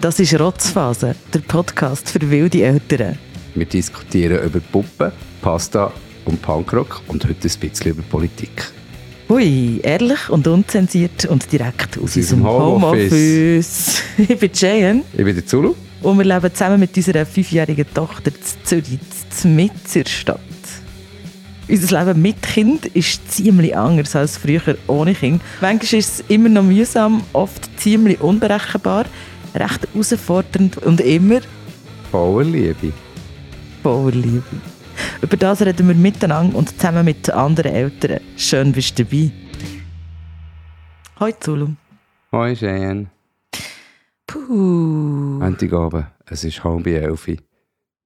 Das ist Rotzphase, der Podcast für wilde Eltern. Wir diskutieren über Puppen, Pasta und Punkrock und heute ein bisschen über Politik. Hui, ehrlich und unzensiert und direkt aus, Aus unserem Homeoffice. ich bin Jayen Ich bin der Zulu. und wir leben zusammen mit unserer fünfjährigen Tochter in Zürich, in der Stadt. Unser Leben mit Kind ist ziemlich anders als früher ohne Kind. Manchmal ist es immer noch mühsam, oft ziemlich unberechenbar, recht herausfordernd und immer Bauerliebe. voller Liebe. Über das reden wir miteinander und zusammen mit anderen Eltern. Schön, bist du dabei. Hoi Zulu. Hoi Cheyenne. Puh. Montagabend, es ist halb elf.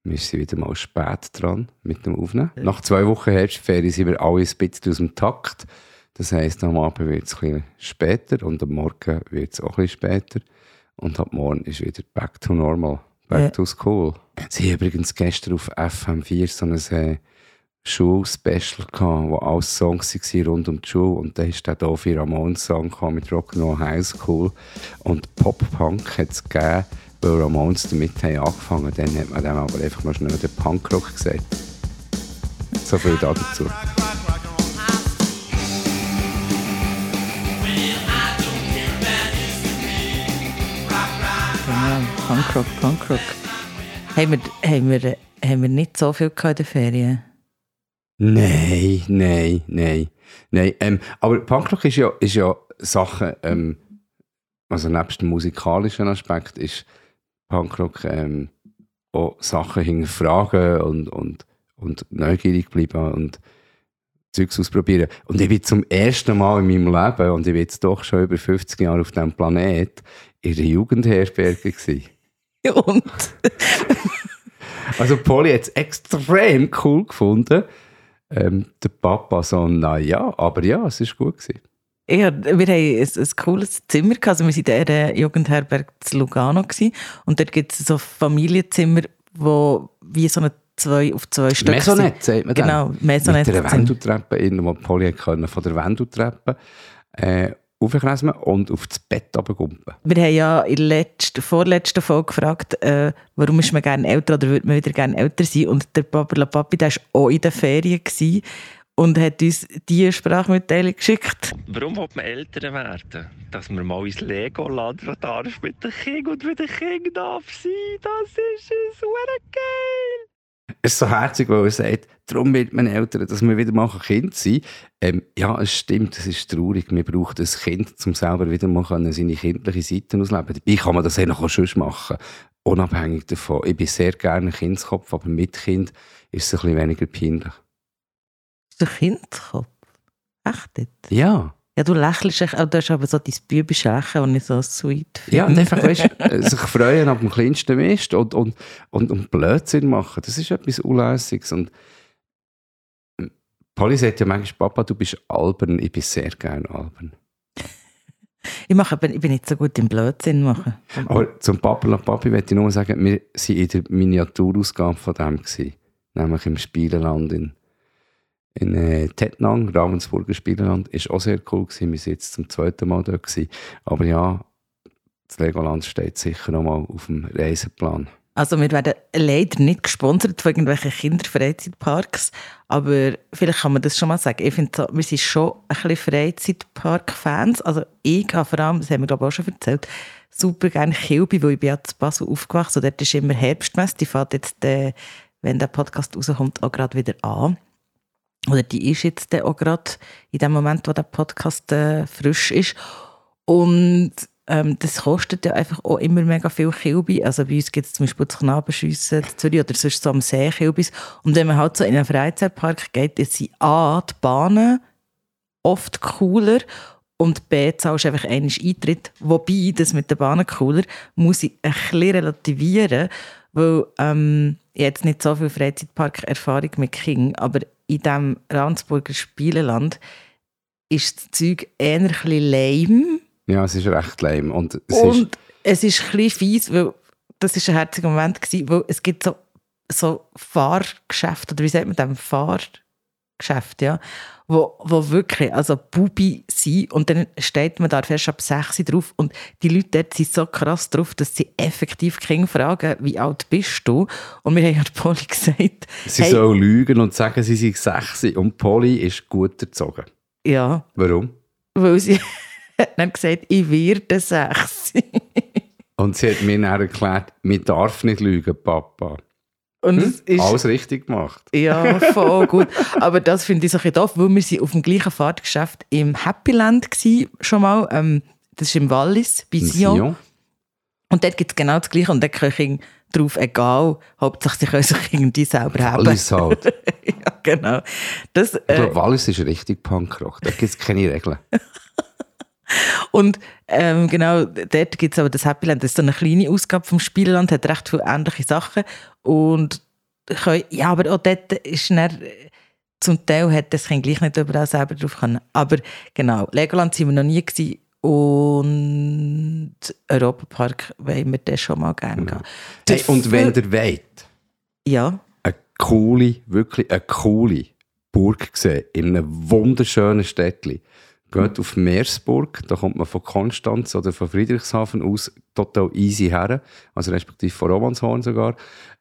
Wir sind wieder mal spät dran mit dem Aufnehmen. Nach zwei Wochen Herbstferien sind wir alle ein bisschen aus dem Takt. Das heisst, am Abend wird es ein bisschen später und am Morgen wird es auch ein bisschen später. Und ab morgen ist wieder back to normal, back Ja. to school. Sie haben übrigens gestern auf FM4 so ein äh, Schul-Special gehabt, wo alles Songs waren rund um die Schule. Und da ist der Dovi Ramones-Song mit Rock'n'Roll High School. Und Pop-Punk hat es gegeben, weil Ramones damit haben angefangen Dann hat man dem aber einfach mal schnell den Punkrock gesagt. So viel dazu. Punkrock, Punkrock. Haben wir, haben, wir, haben wir nicht so viel in den Ferien? Nein, nein, nein. nein ähm, aber Punkrock ist ja, ist ja Sachen, ähm, also nebst dem musikalischen Aspekt ist Punkrock ähm, auch Sachen hinterfragen und, und, und neugierig bleiben und Zeugs ausprobieren. Und ich bin zum ersten Mal in meinem Leben, und ich bin jetzt doch schon über 50 Jahre auf diesem Planet, in der Jugendherberge gewesen. Und? Also Polly hat es extrem cool gefunden. Ähm, der Papa so, na ja, aber ja, es ist gut gewesen. Ja, wir haben ein, ein cooles Zimmer gehabt. Also wir waren in der Jugendherberge zu Lugano gewesen. und dort gibt es so Familienzimmer, wo wie so eine zwei auf zwei Stück Maisonette, sagt man. Genau, Maisonette. Mit einer Wendeltreppe, innen, wo Polly von der Wendeltreppe äh, aufkreisen und auf das Bett runtergumpen. Wir haben ja in der letzten, vorletzten Folge gefragt, äh, warum ist man gerne älter oder würde man wieder gerne älter sein. Und der Papa La Papi, der war auch in den Ferien gewesen und hat uns diese Sprachmitteilung geschickt. Warum will man Eltern werden? Dass man mal ins Legoland darf mit den Kindern und mit den Kindern darf sein. Das ist es, geil! Es ist so herzig, weil er sagt, darum wird man Eltern, dass wir wieder mal ein Kind sein ähm, Ja, es stimmt, es ist traurig. Man braucht ein Kind, um selber wieder mal seine kindliche Seite ausleben Dabei kann man das eigentlich auch schon machen, unabhängig davon. Ich bin sehr gerne ein Kindskopf, aber mit Kind ist es ein bisschen weniger peinlich. Ist ein Kindskopf? Echt jetzt? Ja. Ja, du lächelst, echt, oh, du hast aber so dein bübische Lächeln, das ich so sweet finde. Ja, und einfach, weißt, äh, sich freuen ab dem kleinsten Mist und, und, und, und Blödsinn machen, das ist etwas Unlässiges. Und ähm, Polly sagt ja manchmal, Papa, du bist albern, ich bin sehr gerne albern. Ich, mache, ich bin nicht so gut im Blödsinn machen. Aber zum Papa und Papi möchte ich nur sagen, wir waren in der Miniaturausgabe von dem, gewesen, nämlich im Spieleland in, in äh, Tettnang, Ravensburger Spieleland. Ist auch sehr cool gewesen, wir sind jetzt zum zweiten Mal dort gewesen. Aber ja, das Legoland steht sicher noch mal auf dem Reiseplan. Also wir werden leider nicht gesponsert von irgendwelchen Kinderfreizeitparks, aber vielleicht kann man das schon mal sagen. Ich finde, so, wir sind schon ein bisschen Freizeitpark-Fans. Also ich habe vor allem, das haben wir glaube ich auch schon erzählt, super gerne Kilby, weil ich bin ja zu Basel aufgewachsen und dort ist immer Herbstmesse. Die fährt jetzt, äh, wenn der Podcast rauskommt, auch gerade wieder an. Oder die ist jetzt dann auch gerade in dem Moment, wo der Podcast äh, frisch ist. Und ähm, das kostet ja einfach auch immer mega viel Kilby. Also bei uns gibt es zum Beispiel das Knabenschiessen in Zürich oder sonst so am See Kilbis. Und wenn man halt so in einen Freizeitpark geht, ist sie A, die Bahnen oft cooler und B, zahlst du einfach einen Eintritt. Wobei, das mit den Bahnen cooler, muss ich ein bisschen relativieren, weil ähm, ich jetzt nicht so viel Freizeitpark-Erfahrung mit King, aber in diesem Ravensburger Spieleland ist das Zeug eher ein bisschen lame. Ja, es ist recht lame. Und es ist, Und es ist ein bisschen fies, weil das war ein herziger Moment, gewesen, weil es gibt so, so Fahrgeschäfte, oder wie sagt man das, Fahrgeschäfte, Geschäfte, ja, wo, wo wirklich, also Bubi sind und dann steht man da fest ab 6 drauf und die Leute dort sind so krass drauf, dass sie effektiv Kinder fragen, wie alt bist du? Und wir haben ja Polly gesagt, Sie hey, sollen lügen und sagen, sie sind sexy und Polly ist gut erzogen. ja, Warum? weil sie hat dann gesagt, ich werde 6. Und sie hat mir dann erklärt, man darf nicht lügen, Papa. Und es ist... Alles richtig gemacht. Ja, voll gut. Aber das finde ich so ein bisschen doof, weil wir sind auf dem gleichen Fahrtgeschäft im Happy Land gsi schon mal. Ähm, das ist im Wallis, bei Sion. Sion. Und dort gibt es genau das Gleiche. Und dort können Kinder drauf, egal, Hauptsache sie können sich irgendwie selber haben. Wallis halt. ja, genau. Das, Ich äh, glaube, Wallis ist richtig Punkrock. Da gibt es keine Regeln. und ähm, genau, dort gibt es aber das Happy Land. Das ist so eine kleine Ausgabe vom Spielland, hat recht viele ähnliche Sachen. Und können, ja, aber auch dort ist dann, zum Teil hat das Kind gleich nicht überall selber drauf können. Aber genau, Legoland sind wir noch nie gewesen und Europapark wollen wir dann schon mal gerne gehen. Hey, und wenn ihr wollt, Ja, eine coole, wirklich eine coole Burg sehen, in einem wunderschönen Städtchen, geht auf Meersburg, da kommt man von Konstanz oder von Friedrichshafen aus total easy her, also respektive von Romanshorn sogar.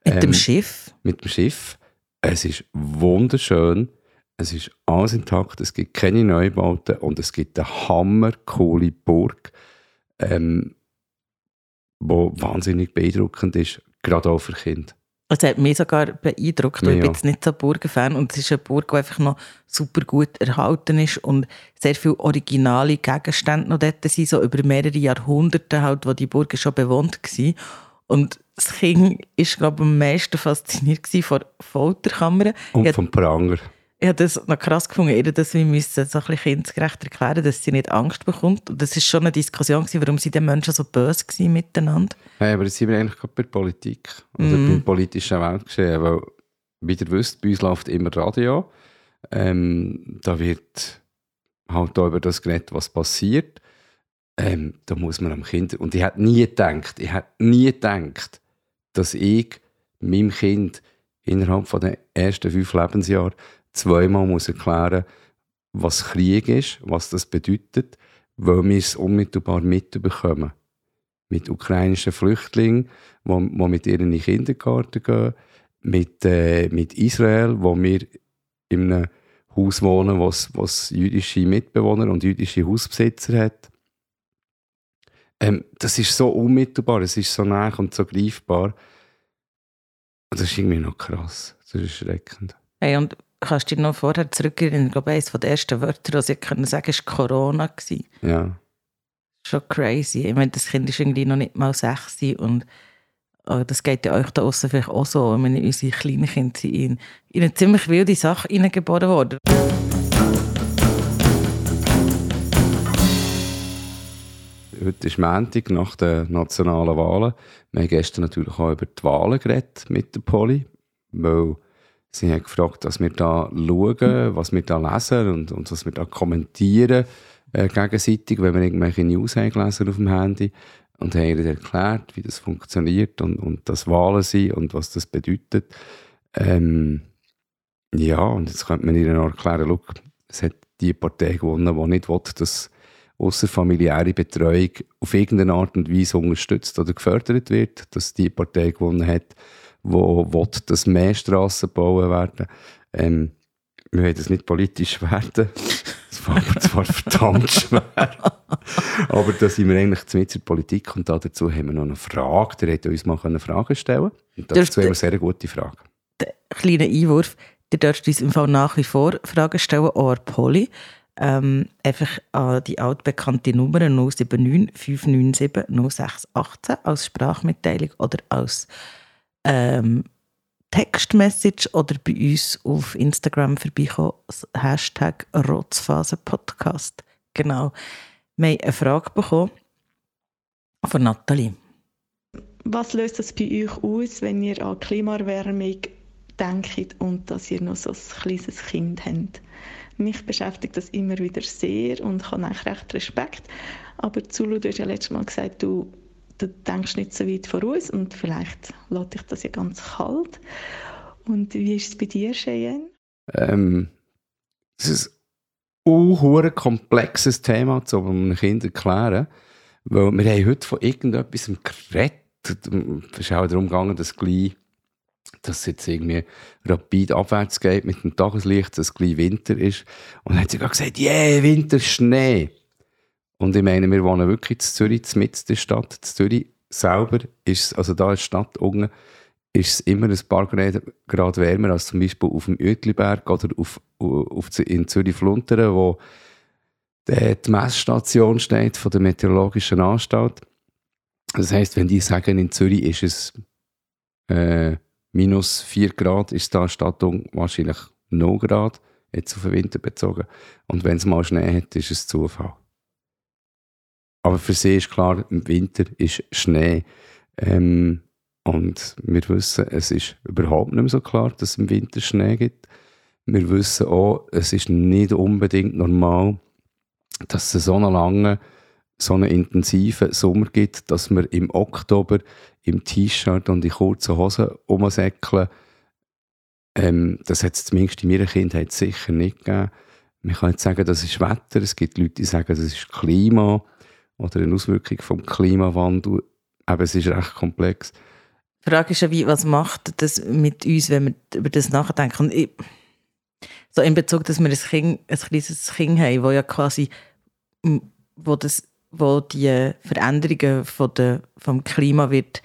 mit dem Ähm, Schiff. mit dem Schiff. Es ist wunderschön. Es ist alles intakt. Es gibt keine Neubauten und es gibt eine hammercoole Burg, ähm, wo wahnsinnig beeindruckend ist, gerade auch für Kinder. Es hat mich sogar beeindruckt, weil ich Ja. bin jetzt nicht so ein Burgenfan und es ist eine Burg, die einfach noch super gut erhalten ist und sehr viele originale Gegenstände noch dort sind, so über mehrere Jahrhunderte halt, wo die Burg schon bewohnt war. Und das Kind ist, glaube ich, am meisten fasziniert von Folterkammern. Und Ich, vom Pranger. Ich habe das noch krass gefunden, ihr, dass wir müssen so ein bisschen kindgerecht erklären, dass sie nicht Angst bekommt. Und das ist schon eine Diskussion gewesen, warum sind die Menschen so böse gewesen miteinander. Hey, aber jetzt sind wir eigentlich gerade bei der Politik oder Mhm. beim politischen Weltgeschehen, weil, wie ihr wisst, bei uns läuft immer Radio. Ähm, da wird halt auch über das geredet, was passiert. Ähm, da muss man am Kind, und ich hätte nie gedacht, ich hätte nie gedacht, dass ich meinem Kind innerhalb von den ersten fünf Lebensjahren zweimal muss erklären was Krieg ist, was das bedeutet, weil wir es unmittelbar mitbekommen mit ukrainischen Flüchtlingen, die, mit ihren in den Kindergarten gehen, mit, äh, mit Israel, wo wir in einem Haus wohnen, was, was jüdische Mitbewohner und jüdische Hausbesitzer hat. Ähm, das ist so unmittelbar, es ist so nah und so greifbar. Das ist irgendwie noch krass. Das ist erschreckend. Hey, und kannst du dich noch vorher zurückerinnern, ich glaube, eines der ersten Wörter, die sie können sagen, war Corona. Ja. Schon crazy. Ich meine, das Kind ist irgendwie noch nicht mal sechs und oh, das geht ja euch da außen vielleicht auch so. Ich meine, unsere kleinen Kinder sind in, in eine ziemlich wilde Sache hineingeboren worden. Heute ist Montag nach den nationalen Wahlen. Wir haben gestern natürlich auch über die Wahlen geredet mit der Poli, weil sie haben gefragt, was wir da schauen, was wir da lesen und, und was wir da kommentieren äh, gegenseitig, wenn wir irgendwelche News haben gelesen auf dem Handy und haben ihnen erklärt, wie das funktioniert und, und dass Wahlen sind und was das bedeutet. Ähm, ja, und jetzt könnte man ihnen auch erklären, schau, es hat die Partei gewonnen, die nicht will, dass außerfamiliäre Betreuung auf irgendeine Art und Weise unterstützt oder gefördert wird, dass die Partei gewonnen hat, wo will, dass mehr Strassen gebaut werden. Ähm, wir wollen das nicht politisch werden. Das war aber zwar verdammt schwer. aber da sind wir eigentlich mit der Politik und dazu haben wir noch eine Frage. Der hätte uns mal Fragen stellen können. Und dazu haben wir eine sehr gute Frage. Kleiner Einwurf, ihr dürft uns im Fall nach wie vor Fragen stellen, auch an Polly. Ähm, einfach an die altbekannte Nummer 079 597 0618 als Sprachmitteilung oder als ähm, Textmessage oder bei uns auf Instagram vorbeikommen, Hashtag Rotzphasenpodcast. Genau. Wir haben eine Frage bekommen von Nathalie. Was löst das bei euch aus, wenn ihr an Klimaerwärmung denkt und dass ihr noch so ein kleines Kind habt? Mich beschäftigt das immer wieder sehr und ich habe eigentlich recht Respekt. Aber Zulu, du hast ja letztes Mal gesagt, du, du denkst nicht so weit voraus und vielleicht lässt dich das ja ganz kalt. Und wie ist es bei dir, Cheyenne? Ähm, das ist ein komplexes Thema, um einem Kind zu erklären. Weil wir haben heute von irgendetwas geredet. Es ist auch darum gegangen, dass gleich dass es jetzt irgendwie rapid abwärts geht mit dem Tageslicht, dass es gleich Winter ist. Und dann hat sie gesagt, yeah, Winter, Schnee. Und ich meine, wir wohnen wirklich in Zürich, mit der Stadt. In Zürich selber ist also da in der Stadt unten, ist es immer ein paar Grad wärmer als zum Beispiel auf dem Uetliberg oder auf, auf, in Zürich-Flunteren, wo die Messstation steht von der Meteorologischen Anstalt. Das heisst, wenn die sagen, in Zürich ist es äh, minus 4 Grad, ist da Stattung wahrscheinlich 0 Grad, jetzt auf den Winter bezogen. Und wenn es mal Schnee hat, ist es Zufall. Aber für sie ist klar, im Winter ist Schnee. Ähm, und wir wissen, es ist überhaupt nicht mehr so klar, dass es im Winter Schnee gibt. Wir wissen auch, es ist nicht unbedingt normal, dass es so einen langen, so einen intensiven Sommer gibt, dass wir im Oktober im T-Shirt und in kurzen Hosen rumsäckeln. Ähm, das hat es zumindest in meiner Kindheit sicher nicht gegeben. Man kann jetzt sagen, das ist Wetter. Es gibt Leute, die sagen, das ist Klima oder eine Auswirkung vom Klimawandel. Aber es ist recht komplex. Die Frage ist ja, wie, was macht das mit uns, wenn wir über das nachdenken? Ich, so in Bezug, dass wir ein, kind, ein kleines Kind haben, wo ja quasi wo, das, wo die Veränderungen von der, vom Klima wird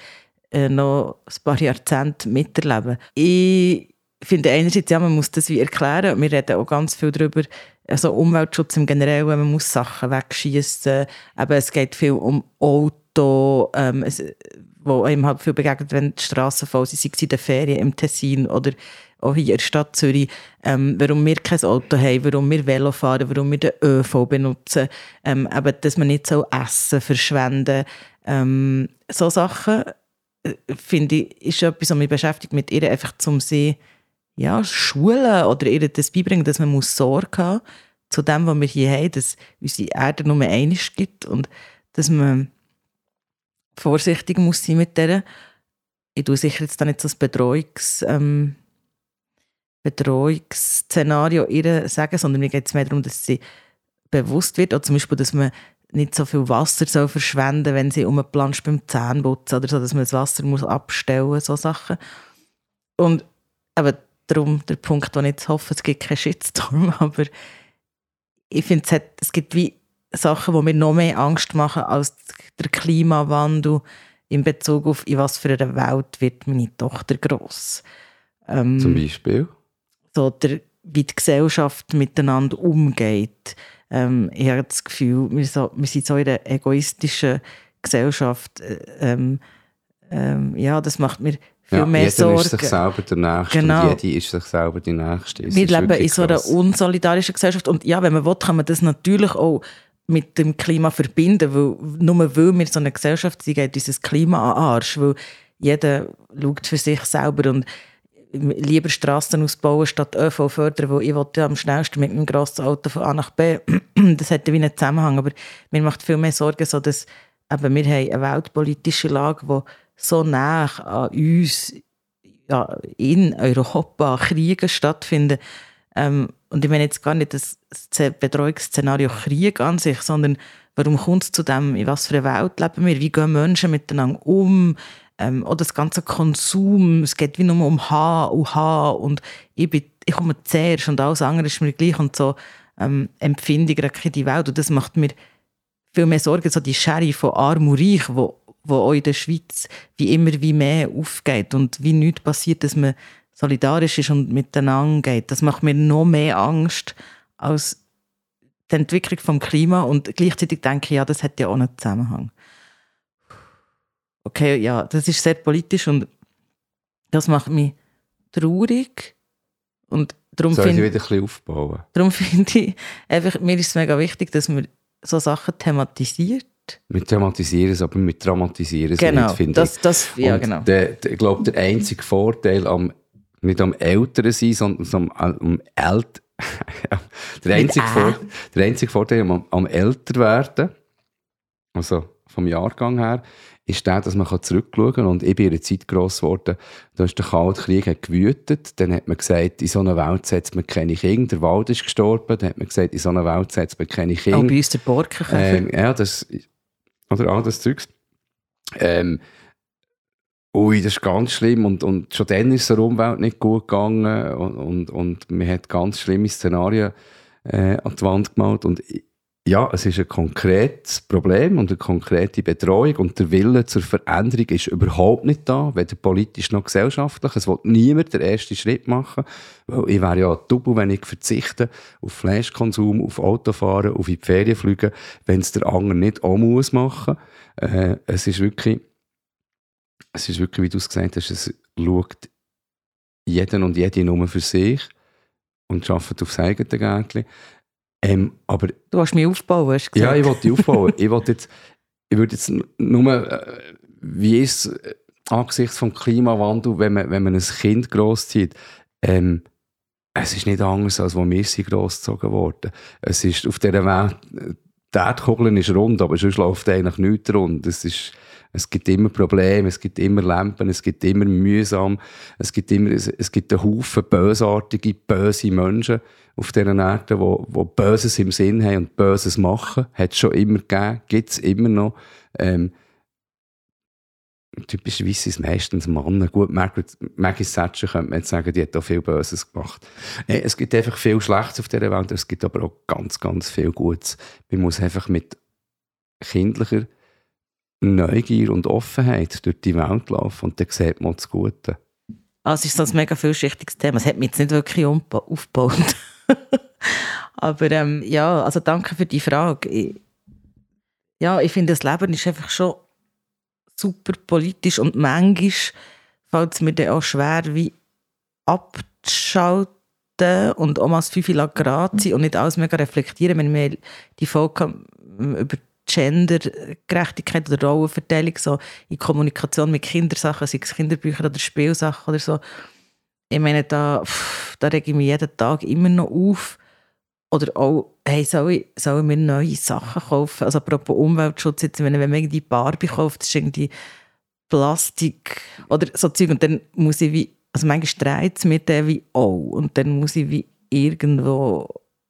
äh, noch ein paar Jahrzehnte miterleben. Ich finde einerseits, ja, man muss das wie erklären. Wir reden auch ganz viel darüber, also Umweltschutz im Generellen, man muss Sachen wegschießen. Aber es geht viel um Auto, ähm, es, wo einem halt viel begegnet, wenn die Straßen voll sind, sei es in den Ferien im Tessin oder auch hier in der Stadt Zürich, ähm, warum wir kein Auto haben, warum wir Velo fahren, warum wir den ÖV benutzen, ähm, eben, dass man nicht so Essen verschwenden. Ähm, so Sachen, äh, finde ich, ist etwas, was mich beschäftigt, mit ihr einfach zum sehen, ja, Schulen oder ihr das beibringen, dass man muss Sorge haben zu dem, was wir hier haben, dass unsere Erde nur einiges gibt und dass man vorsichtig muss sein mit der. Ich tue sicher jetzt da nicht so ein Bedrohungs, ähm, Bedrohungsszenario ihr sagen, sondern mir geht es mehr darum, dass sie bewusst wird, oder zum Beispiel, dass man nicht so viel Wasser soll verschwenden wenn sie umplanscht beim Zähneputzen oder so, dass man das Wasser muss abstellen muss, so Sachen. Und aber darum der Punkt, wo ich jetzt hoffe, es gibt keinen Shitstorm, aber ich finde, es, es gibt wie Sachen, die mir noch mehr Angst machen als der Klimawandel in Bezug auf, in was für einer Welt wird meine Tochter gross. Ähm, Zum Beispiel? So der, wie die Gesellschaft miteinander umgeht. Ähm, ich habe das Gefühl, wir, so, wir sind so in einer egoistischen Gesellschaft. Äh, ähm, ähm, ja, das macht mir viel ja, mehr jeder Sorgen. ist sich selber der Nächste genau. und jede ist sich selber die Nächste. Es wir leben in so einer unsolidarischen Gesellschaft und ja, wenn man will, kann man das natürlich auch mit dem Klima verbinden, weil nur weil wir so eine Gesellschaft sind, geht dieses Klima an Arsch, weil jeder schaut für sich selber und lieber Straßen ausbauen statt ÖV fördern, weil ich wollte am schnellsten mit einem grossen Auto von A nach B. das hätte wie einen Zusammenhang, aber mir macht viel mehr Sorgen, so dass eben, wir haben eine weltpolitische Lage, die so nah an uns ja, in Europa Kriege stattfinden. Ähm, und ich meine jetzt gar nicht das Bedrohungsszenario Krieg an sich, sondern warum kommt es zu dem, in was für einer Welt leben wir, wie gehen Menschen miteinander um, ähm, oder das ganze Konsum, es geht wie nur um H und H und ich, bin, ich komme zuerst und alles andere ist mir gleich und so ähm, Empfindungen in die Welt. Und das macht mir viel mehr Sorgen, so die Schere von Arm und Reich, wo, wo auch in der Schweiz wie immer wie mehr aufgeht und wie nichts passiert, dass man solidarisch ist und miteinander geht. Das macht mir noch mehr Angst als die Entwicklung vom Klima und gleichzeitig denke ich, ja, das hat ja auch einen Zusammenhang. Okay, ja, das ist sehr politisch und das macht mich traurig und darum Soll ich wieder ein bisschen aufbauen? Darum finde ich, einfach, mir ist es mega wichtig, dass man so Sachen thematisiert. Wir thematisieren es, aber wir dramatisieren es genau, nicht, finde das, das, ja, und genau. Der, der, ich glaube, der einzige Vorteil am nicht am Älteren sein, sondern am, am Ält der, einzige Vor der einzige Vorteil am, am älter werden, also vom Jahrgang her, ist der, dass man zurückschauen kann. Und ich bin in einer Zeit gross geworden, da ist der Kalte Krieg gewütet. Dann hat man gesagt, in so einer Welt setzt man keine Kinder. Der Wald ist gestorben. Dann hat man gesagt, in so einer Welt setzt man keine Kinder. Auch bei uns der Borkenkäfer. Ähm, ja, das, oder all das Zeugs. Ähm, ui, das ist ganz schlimm. Und, und schon dann ist der Umwelt nicht gut gegangen. Und, und, und man hat ganz schlimme Szenarien äh, an die Wand gemalt. Und ja, es ist ein konkretes Problem und eine konkrete Betreuung und der Wille zur Veränderung ist überhaupt nicht da, weder politisch noch gesellschaftlich. Es will niemand den ersten Schritt machen, weil ich wäre ja doppel, wenn ich verzichte auf Fleischkonsum, auf Autofahren, auf in die Ferien wenn es der andere nicht auch muss machen. Äh, es ist wirklich, es ist wirklich, wie du es gesagt hast, es schaut jeden und jede nur für sich und arbeitet aufs eigene Gärtchen. Ähm, aber, du hast mich aufbauen, hast du gesagt. Ja, ich wollte dich aufbauen. ich, wollte jetzt, ich würde jetzt nur, äh, wie ist es äh, angesichts vom Klimawandel, wenn man, wenn man ein Kind grosszieht, ähm, es ist nicht anders, als wo wir sind großgezogen worden. Es ist auf dieser Welt, die Erdkugel ist rund, aber sonst läuft eigentlich nichts rund. Es, ist, es gibt immer Probleme, es gibt immer Lampen, es gibt immer mühsam, es gibt immer, es, es gibt einen Haufen bösartige, böse Menschen auf dieser Erde, die, die Böses im Sinn haben und Böses machen. Hat es schon immer gegeben, gibt es immer noch. Ähm, typischerweise sind es meistens Männer. Gut, Maggie Thatcher könnte man jetzt sagen, die hat auch viel Böses gemacht. Es gibt einfach viel Schlechtes auf dieser Welt, es gibt aber auch ganz, ganz viel Gutes. Man muss einfach mit kindlicher Neugier und Offenheit durch die Welt laufen und dann sieht man das Gute. Also ist das ein mega vielschichtiges Thema. Es hat mich jetzt nicht wirklich aufgebaut. Aber ähm, ja, also danke für die Frage. Ich, ja, ich finde, das Leben ist einfach schon super politisch und manchmal fällt es mir dann auch schwer, wie abzuschalten und auch mal das Fünfe Grad sein und nicht alles mega reflektieren. Wenn wir die Folge über Gendergerechtigkeit oder Rollenverteilung so in Kommunikation mit Kindersachen, sei es Kinderbücher oder Spielsachen oder so, ich meine, da, pff, da rege ich mich jeden Tag immer noch auf. Oder auch, hey, soll ich, soll ich mir neue Sachen kaufen? Also apropos Umweltschutz, jetzt, wenn, man irgendwie Barbie kauft, das ist irgendwie Plastik oder so Zeug und dann muss ich wie, also manchmal dreht es mir dann wie auch und dann muss ich wie irgendwo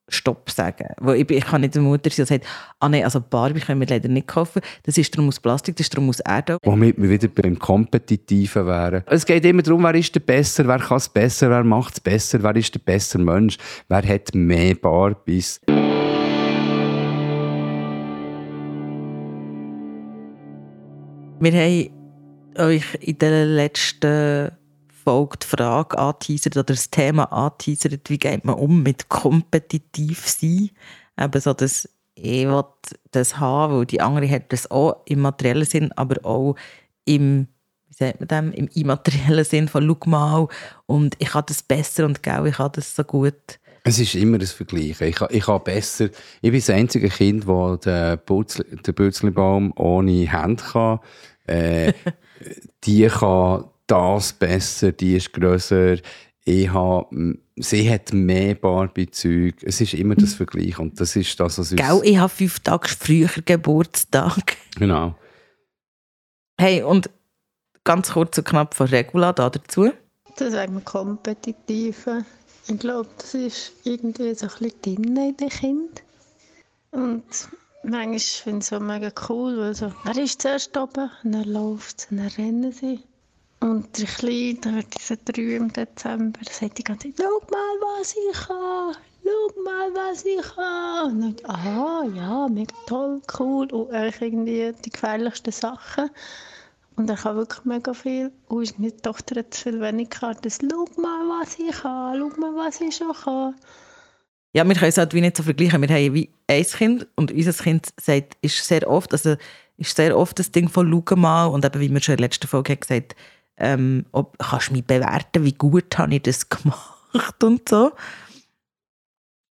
Stopp sagen. Weil ich, ich kann nicht der Mutter sein, die sagt, ah nein, also Barbie können wir leider nicht kaufen. Das ist darum aus Plastik, das ist darum aus Erde. Womit wir wieder beim Kompetitiven wären. Es geht immer darum, wer ist der Besser, wer kann es besser, wer macht es besser, wer ist der bessere Mensch, wer hat mehr Barbies. Wir haben euch in den letzten Folge die Frage anteasert oder das Thema anteasert, wie geht man um mit kompetitiv sein. Eben so, dass ich will das haben, weil die andere hat das auch im materiellen Sinn, aber auch im, wie sagt man dem, im immateriellen Sinn von «Schau mal» und ich habe das besser und «Gell, ich habe das so gut». Es ist immer das Vergleichen. Ich, ich habe besser, ich bin das einzige Kind, das den, Bürzli, ohne Hände kann. Äh, die kann das besser, die ist grösser. Ich habe, sie hat mehr Barbie-Zeug. Es ist immer das Vergleich und das ist das, was. Gell, ich habe fünf Tage früher Geburtstag. Genau. Hey, und ganz kurz und knapp von Regula da dazu. Das sagen wir kompetitive. Ich glaube, das ist irgendwie so ein bisschen drin in den Kind. Und manchmal finde ich es so mega cool, weil so, er ist zuerst oben und dann läuft es und dann rennen sie. Und Kleine, der wird diese drei im Dezember, sagt die ganze Zeit, schau mal, was ich kann, schau mal, was ich kann. Und dann, aha, ja, mega toll, cool. Und eigentlich irgendwie die gefährlichsten Sachen. Und er kann wirklich mega viel. Und meine Tochter hat viel weniger gehabt. Das, schau mal, was ich kann, schau mal, was ich schon kann. Ja, wir können es halt wie nicht so vergleichen. Wir haben wie ein Kind und unser Kind sagt, ist sehr oft, also ist sehr oft das Ding von «Schau mal» und eben, wie wir schon in der letzten Folge haben gesagt ähm, ob, kannst du mich bewerten, wie gut habe ich das gemacht und so.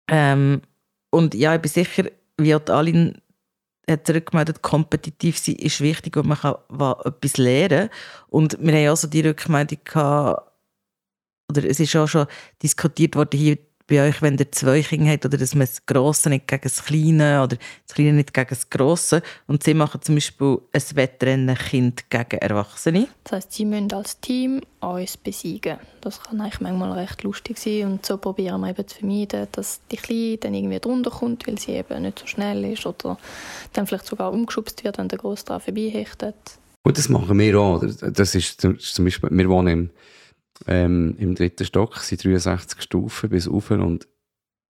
Ähm, und ja, ich bin sicher, wie auch Aline hat zurückgemeldet, kompetitiv sein ist wichtig und man kann etwas lernen. Und wir haben auch so die Rückmeldung gehabt, oder es ist auch schon diskutiert worden hier bei euch, wenn ihr zwei Kinder habt, oder dass man das Grosse nicht gegen das Kleine oder das Kleine nicht gegen das Grosse. Und sie machen zum Beispiel ein Wettrennen Kind gegen Erwachsene. Das heisst, sie müssen als Team uns besiegen. Das kann eigentlich manchmal recht lustig sein. Und so probieren wir eben zu vermeiden, dass die Kleine dann irgendwie drunter kommt, weil sie eben nicht so schnell ist oder dann vielleicht sogar umgeschubst wird, wenn der Grosse daran vorbeihechtet. Gut, das machen wir auch. Das ist zum Beispiel, wir wohnen im, ähm, im dritten Stock, sind 63 Stufen bis rauf und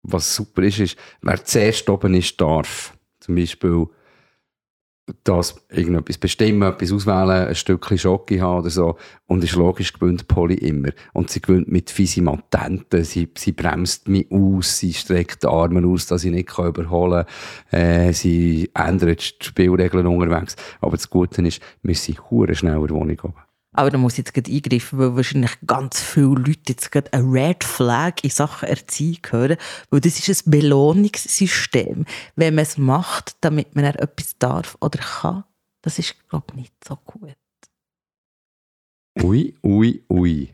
was super ist, ist, wer zuerst oben ist, darf. Zum Beispiel das irgendetwas bestimmen, etwas auswählen, ein Stückchen Schocke haben oder so. Und ist logisch gewinnt Polly immer. Und sie gewinnt mit Fisimatenten, sie, sie bremst mich aus, sie streckt die Arme aus, dass ich nicht überholen kann. Äh, sie ändert die Spielregeln unterwegs. Aber das Gute ist, wir sind hure schneller Wohnung oben. Aber da muss ich jetzt gerade eingreifen, weil wahrscheinlich ganz viele Leute jetzt gerade eine Red Flag in Sachen Erziehung hören, weil das ist ein Belohnungssystem. Wenn man es macht, damit man etwas darf oder kann, das ist, glaube ich, nicht so gut. Ui, ui, ui.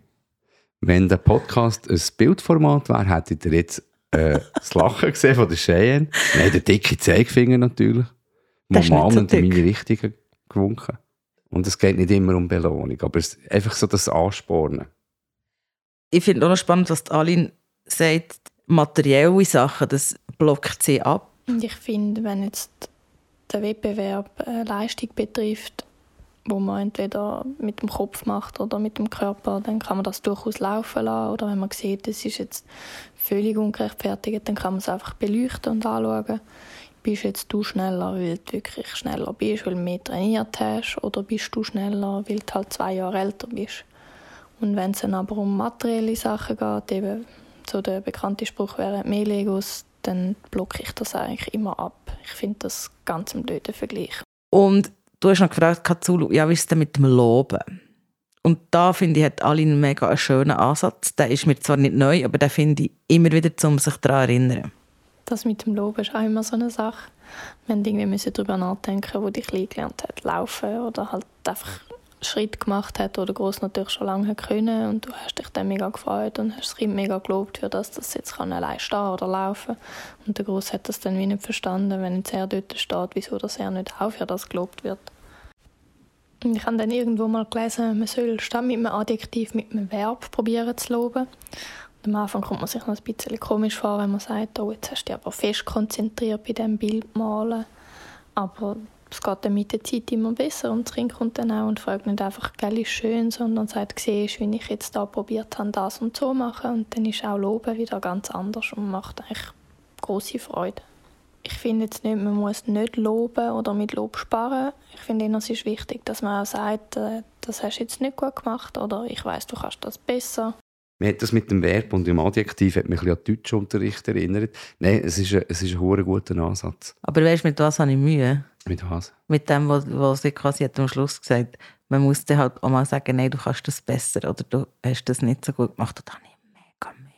Wenn der Podcast ein Bildformat wäre, hättet ihr jetzt äh, das Lachen gesehen von der Cheyenne. Nein, der dicke Zeigefinger natürlich. Mal so in meine Richtung gewunken. Und es geht nicht immer um Belohnung, aber es ist einfach so das Anspornen. Ich finde auch noch spannend, was Aline sagt, materielle Sachen, das blockt sie ab. Und ich finde, wenn jetzt der Wettbewerb eine Leistung betrifft, wo man entweder mit dem Kopf macht oder mit dem Körper, dann kann man das durchaus laufen lassen. Oder wenn man sieht, es ist jetzt völlig ungerechtfertigt, dann kann man es einfach beleuchten und anschauen bist jetzt du schneller, weil du wirklich schneller bist, weil du mehr trainiert hast, oder bist du schneller, weil du halt zwei Jahre älter bist. Und wenn es dann aber um materielle Sachen geht, eben so der bekannte Spruch wäre mehr Legos, dann blocke ich das eigentlich immer ab. Ich finde das ganz im blöden Vergleich. Und du hast noch gefragt, Katzulu, ja, wie ist es denn mit dem Loben? Und da finde ich, hat Aline einen schönen Ansatz. Der ist mir zwar nicht neu, aber den finde ich immer wieder, um sich daran zu erinnern. Das mit dem Loben ist auch immer so eine Sache. Wir müssen darüber nachdenken, wo die Kleine gelernt hat, laufen oder halt einfach Schritt gemacht hat, oder groß natürlich schon lange können und du hast dich dann mega gefreut und hast das Kind mega gelobt für das, dass es jetzt kann allein stehen oder laufen und der Groß hat das dann wie nicht verstanden, wenn jetzt er dort steht, wieso dass er nicht auch für das gelobt wird. Ich habe dann irgendwo mal gelesen, man soll statt mit einem Adjektiv mit einem Verb probieren zu loben am Anfang kommt man sich noch ein bisschen komisch vor, wenn man sagt, oh, jetzt hast du dich aber fest konzentriert bei diesem Bildmalen. Aber es geht dann mit der Zeit immer besser und das Kind kommt dann auch und fragt nicht einfach, gell, ist schön, sondern sagt, siehst wie ich jetzt da probiert habe, das und so machen und dann ist auch Loben wieder ganz anders und macht eigentlich große Freude. Ich finde jetzt nicht, man muss nicht loben oder mit Lob sparen. Ich finde es ist wichtig, dass man auch sagt, äh, das hast du jetzt nicht gut gemacht oder ich weiß, du kannst das besser. Mir hat das mit dem Verb und dem Adjektiv hat mich ein an Deutschunterricht erinnert. Nein, es ist ein, es ist ein guter Ansatz. Aber weißt du, mit was habe ich Mühe? Mit was? Mit dem, was, was sie quasi hat am Schluss gesagt Man muss dann halt auch mal sagen, nein, du kannst das besser oder du hast das nicht so gut gemacht. Und dann habe ich mega Mühe.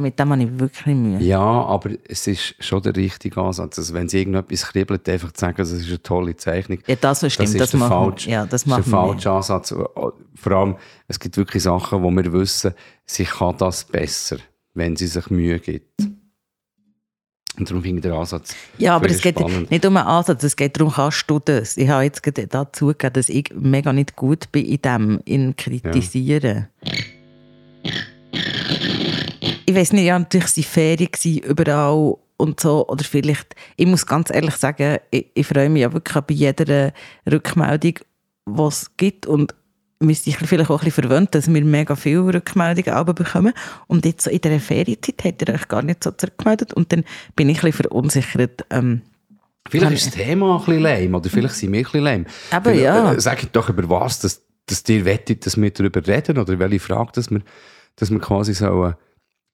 Mit dem habe ich wirklich Mühe. Ja, aber es ist schon der richtige Ansatz. Also wenn sie irgendetwas kribbelt, einfach zu sagen, das ist eine tolle Zeichnung. Ja, das stimmt. Das ist das der, machen, falsche, ja, das ist der falsche Ansatz vor allem, es gibt wirklich Sachen, wo wir wissen, sie kann das besser, wenn sie sich Mühe gibt. Und darum finde ich den Ansatz Ja, aber es geht spannend. nicht um einen Ansatz, es geht darum, kannst du das? Ich habe jetzt dazu gegeben, dass ich mega nicht gut bin in dem, in Kritisieren. Ja. Ich weiß nicht, ja, natürlich waren Ferien überall und so, oder vielleicht, ich muss ganz ehrlich sagen, ich, ich freue mich ja wirklich bei jeder Rückmeldung, die es gibt und müsste ich vielleicht auch ein bisschen verwöhnt, dass wir mega viele Rückmeldungen bekommen. Und jetzt so in dieser Ferienzeit hat ihr euch gar nicht so zurückgemeldet. Und dann bin ich ein bisschen verunsichert. Ähm, vielleicht ist das Thema ein bisschen lame, oder vielleicht sind wir ein bisschen lame. Aber ja. Äh, sagt doch über was, dass, dass ihr wettet, dass wir darüber reden, oder welche Frage, dass wir, dass wir quasi so äh,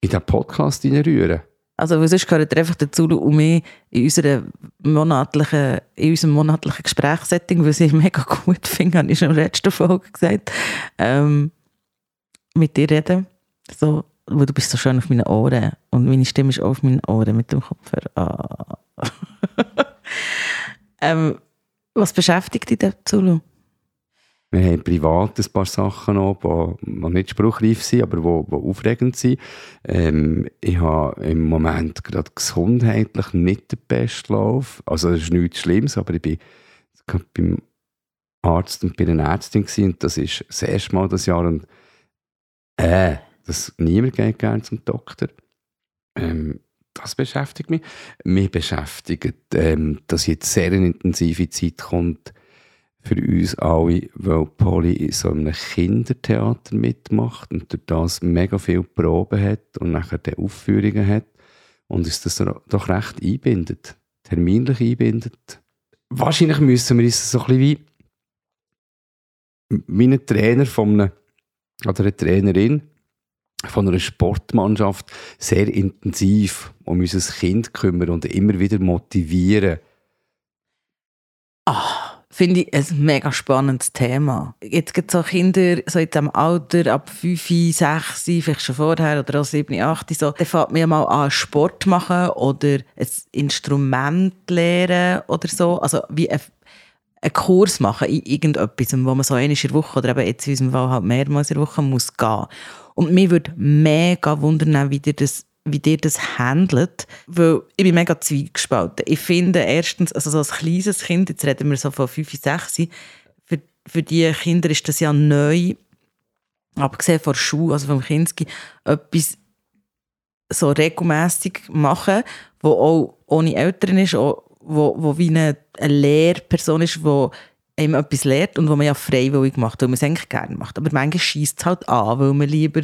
in diesen Podcast reinrühren. Also, sonst gehört einfach dazu um mich in, unserer monatlichen, in unserem monatlichen Gesprächssetting, was ich mega gut finde, habe ich schon in der letzten Folge gesagt, ähm, mit dir reden. So, wo du bist so schön auf meinen Ohren und meine Stimme ist auch auf meinen Ohren mit dem Kopfhörer. Ah. ähm, was beschäftigt dich Zulu? Wir haben privat ein paar Sachen noch, die, nicht spruchreif sind, aber die, die aufregend sind. Ähm, ich habe im Moment gerade gesundheitlich nicht den besten Lauf. Also das ist nichts Schlimmes, aber ich bin beim Arzt und bei einer Ärztin und das ist das erste Mal das Jahr und äh, das, niemand geht gerne zum Doktor. Ähm, das beschäftigt mich. Mich beschäftigt, ähm, dass jetzt sehr intensive Zeit kommt für uns alle, weil Polly in so einem Kindertheater mitmacht und durch das mega viele Proben hat und nachher die Aufführungen hat und uns das doch recht einbindet, terminlich einbindet. Wahrscheinlich müssen wir uns so ein bisschen wie, wie Trainer von einem, oder eine Trainerin von einer Sportmannschaft sehr intensiv um unser Kind kümmern und immer wieder motivieren. Ah, finde ich ein mega spannendes Thema. Jetzt gibt es auch Kinder so in diesem Alter, ab 5, 6, vielleicht schon vorher oder auch 7, 8, so, dann fängt man mal an Sport machen oder ein Instrument lernen oder so. Also wie ein einen Kurs machen in irgendetwas, wo man so einmal in der Woche oder eben jetzt in unserem Fall halt mehrmals in der Woche muss gehen. Und mir würde mega wundern, wie ihr das wie ihr das handelt, weil ich bin mega zweigespalten. Ich finde erstens, also so als kleines Kind, jetzt reden wir so von 5, 6, für, für die Kinder ist das ja neu, abgesehen von der Schule, also vom Kinski, etwas so regelmäßig machen, wo auch ohne Eltern ist, auch wo, wo wie eine, eine Lehrperson ist, die einem etwas lehrt und wo man ja freiwillig macht, weil man es eigentlich gerne macht. Aber manchmal schießt es halt an, weil man lieber,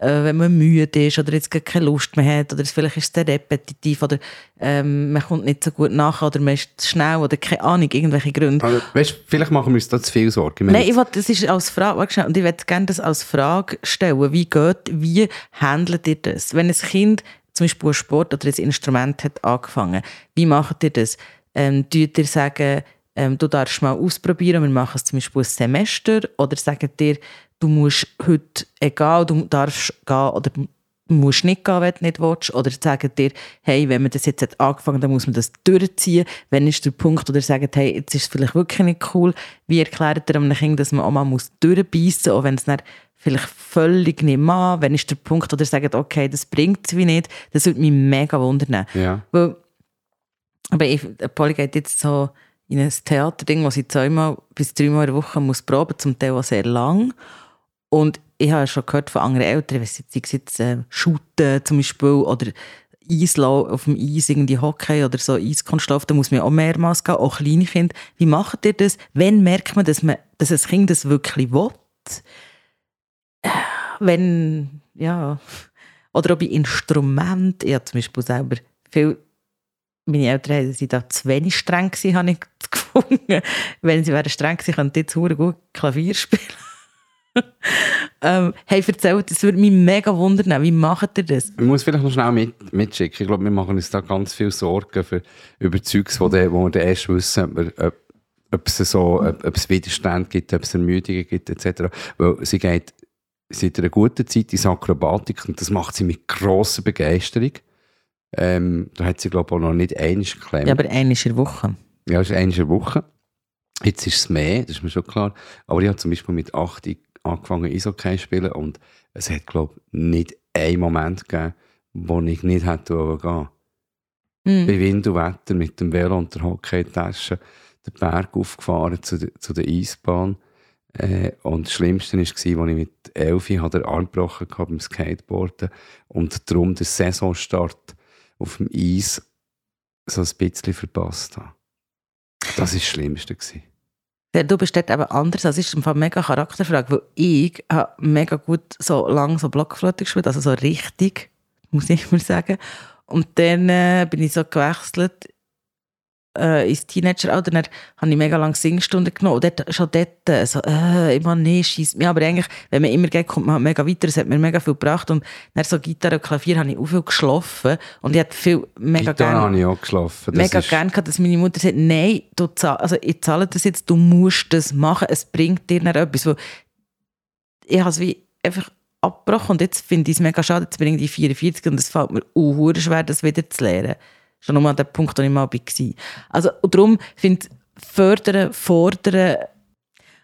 äh, wenn man müde ist oder jetzt keine Lust mehr hat oder vielleicht ist es sehr repetitiv oder ähm, man kommt nicht so gut nach oder man ist zu schnell oder keine Ahnung, irgendwelche Gründe. Also, weißt, vielleicht machen wir uns da zu viel Sorgen. Nein, ich will, das ist als Frage, und ich würde gerne das als Frage stellen. Wie geht, wie handelt ihr das? Wenn ein Kind zum Beispiel Sport oder ein Instrument hat angefangen. Wie macht ihr das? Ähm, tut ihr sagen, ähm, du darfst mal ausprobieren, wir machen es zum Beispiel ein Semester, oder sagt ihr, du musst heute, egal, du darfst gehen oder musst nicht gehen, wenn du nicht willst, oder sagt dir, hey, wenn man das jetzt hat angefangen dann muss man das durchziehen. Wenn ist der Punkt, oder sagt, hey, jetzt ist es vielleicht wirklich nicht cool. Wie erklärt ihr einem Kind, dass man auch mal muss durchbeissen muss, auch wenn es nicht vielleicht völlig nicht mehr Wenn ist der Punkt, oder sagt, okay, das bringt es wie nicht, das würde mich mega wundern. Ja. Weil, aber ich, Polly geht jetzt so in ein Theaterding, wo sie zweimal bis dreimal in der Woche muss proben, zum Teil auch sehr lang. Und ich habe schon gehört von anderen Eltern, wenn sie jetzt, jetzt äh, shooten zum Beispiel oder Eislauf auf dem Eis, irgendwie Hockey oder so Eiskunstlauf, da muss man auch mehrmals gehen, auch kleine Kinder. Wie macht ihr das? Wann merkt man, dass, man, dass ein Kind das wirklich will? wenn, ja, oder auch bei Instrumenten, ich habe zum Beispiel selber viel, meine Eltern sind da zu wenig streng habe ich gefunden. Wenn sie wären streng gewesen, könnten jetzt sehr gut Klavier spielen. ähm, hey, erzählt, das würde mich mega wundern, wie macht ihr das? Ich muss vielleicht noch schnell mit, mitschicken. Ich glaube, wir machen uns da ganz viel Sorgen für Überzeugs, wo, de, wo wir dann erst wissen, ob, ob, ob es so, ob, ob es Widerstand gibt, ob es Ermüdungen gibt, etc. Weil sie geht seit einer guten Zeit in Akrobatik und das macht sie mit grosser Begeisterung. Ähm, da hat sie, glaube ich, auch noch nicht einiges geklemmt. Ja, aber einiges in der Woche. Ja, es ist einiges in der Woche. Jetzt ist es mehr, das ist mir schon klar. Aber ich habe zum Beispiel mit 8 angefangen Eishockey zu spielen und es hat, glaube ich, nicht einen Moment gegeben, wo ich nicht hätte gehen mhm. Bei Wind und Wetter mit dem Velo und der Hockeytasche den Berg aufgefahren zu, der, zu der Eisbahn äh, und das Schlimmste war, als ich mit elf den Arm gebrochen habe beim Skateboarden und darum den Saisonstart auf dem Eis so ein bisschen verpasst habe. Das war das Schlimmste. Gewesen. Du bist dort eben anders. Das ist eine mega Charakterfrage, weil ich habe mega gut so lange so Blockflöte gespielt, also so richtig, muss ich mal sagen. Und dann äh, bin ich so gewechselt äh, ins Teenageralter, dann habe ich mega lange Singstunden genommen. Und dort, schon dort, äh, so, äh, immer nee, schießt mich. Aber eigentlich, wenn man immer geht, kommt man halt mega weiter. Es hat mir mega viel gebracht. Und dann so Gitarre und Klavier habe ich auch viel geschlafen. Und ich hatte viel, mega gerne. habe ich auch geschlafen. Das mega gerne gehabt, dass meine Mutter sagt, nein, du zahl, also ich zahle das jetzt, du musst das machen. Es bringt dir nicht etwas. Weil ich habe es wie einfach abgebrochen. Und jetzt finde ich es mega schade, jetzt bin ich 44 und es fällt mir auch schwer, das wieder zu lernen. Schon nur an dem Punkt, wo ich mal war. Also, und darum finde ich, fördern, fordern,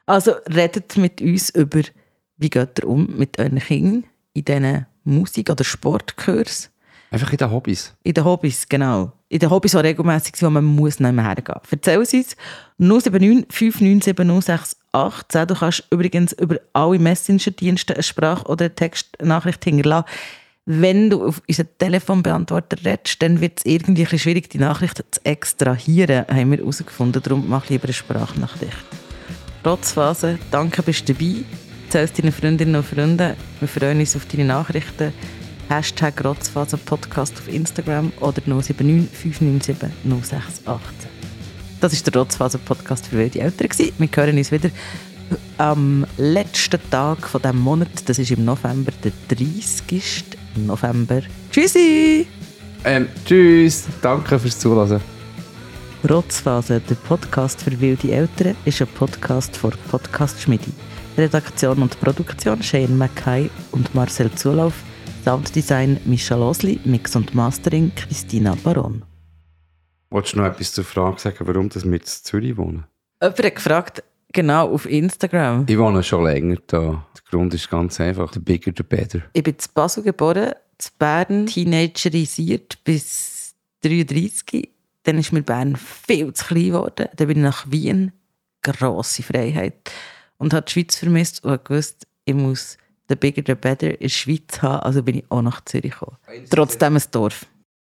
Also redet mit uns über, wie geht ihr um mit euren Kindern in diesen Musik- oder Sportkurs. Einfach in den Hobbys. In den Hobbys, genau. In den Hobbys, die regelmässig sind, wo man muss nicht mehr hergehen. Erzähl es uns. 079 597 068. Du kannst übrigens über alle Messenger-Dienste eine Sprach- oder eine Textnachricht hinterlassen. Wenn du auf unseren Telefonbeantworter redest, dann wird es irgendwie ein schwierig, die Nachricht zu extrahieren, haben wir herausgefunden. Darum mach lieber eine Sprachnachricht. Rotzphase, danke, bist du dabei. Erzähl es deinen Freundinnen und Freunden. Wir freuen uns auf deine Nachrichten. Hashtag Rotzphase Podcast auf Instagram oder 079 597 068. Das war der Rotzphase Podcast für wilde Eltern. Wir hören uns wieder am letzten Tag von diesem Monat. Das ist im November, der 30. November. Tschüssi! Ähm, tschüss, danke fürs Zuhören. Rotzphase, der Podcast für wilde Eltern, ist ein Podcast von Podcast Schmidi. Redaktion und Produktion Shane Mackay und Marcel Zulauf. Sounddesign Mischa Losli, Mix und Mastering Christina Baron. Wolltest du noch etwas zur Frage sagen, warum das mit Zürich wohnen? Jemand hat gefragt, genau auf Instagram. Ich wohne schon länger da. Der Grund ist ganz einfach. The bigger, the better. Ich bin zu Basel geboren, zu Bern teenagerisiert bis 33. Dann ist mir Bern viel zu klein geworden. Dann bin ich nach Wien. Grosse Freiheit. Und habe die Schweiz vermisst und gewusst, ich muss the bigger the better in der Schweiz haben. Also bin ich auch nach Zürich gekommen. Trotzdem ein Dorf.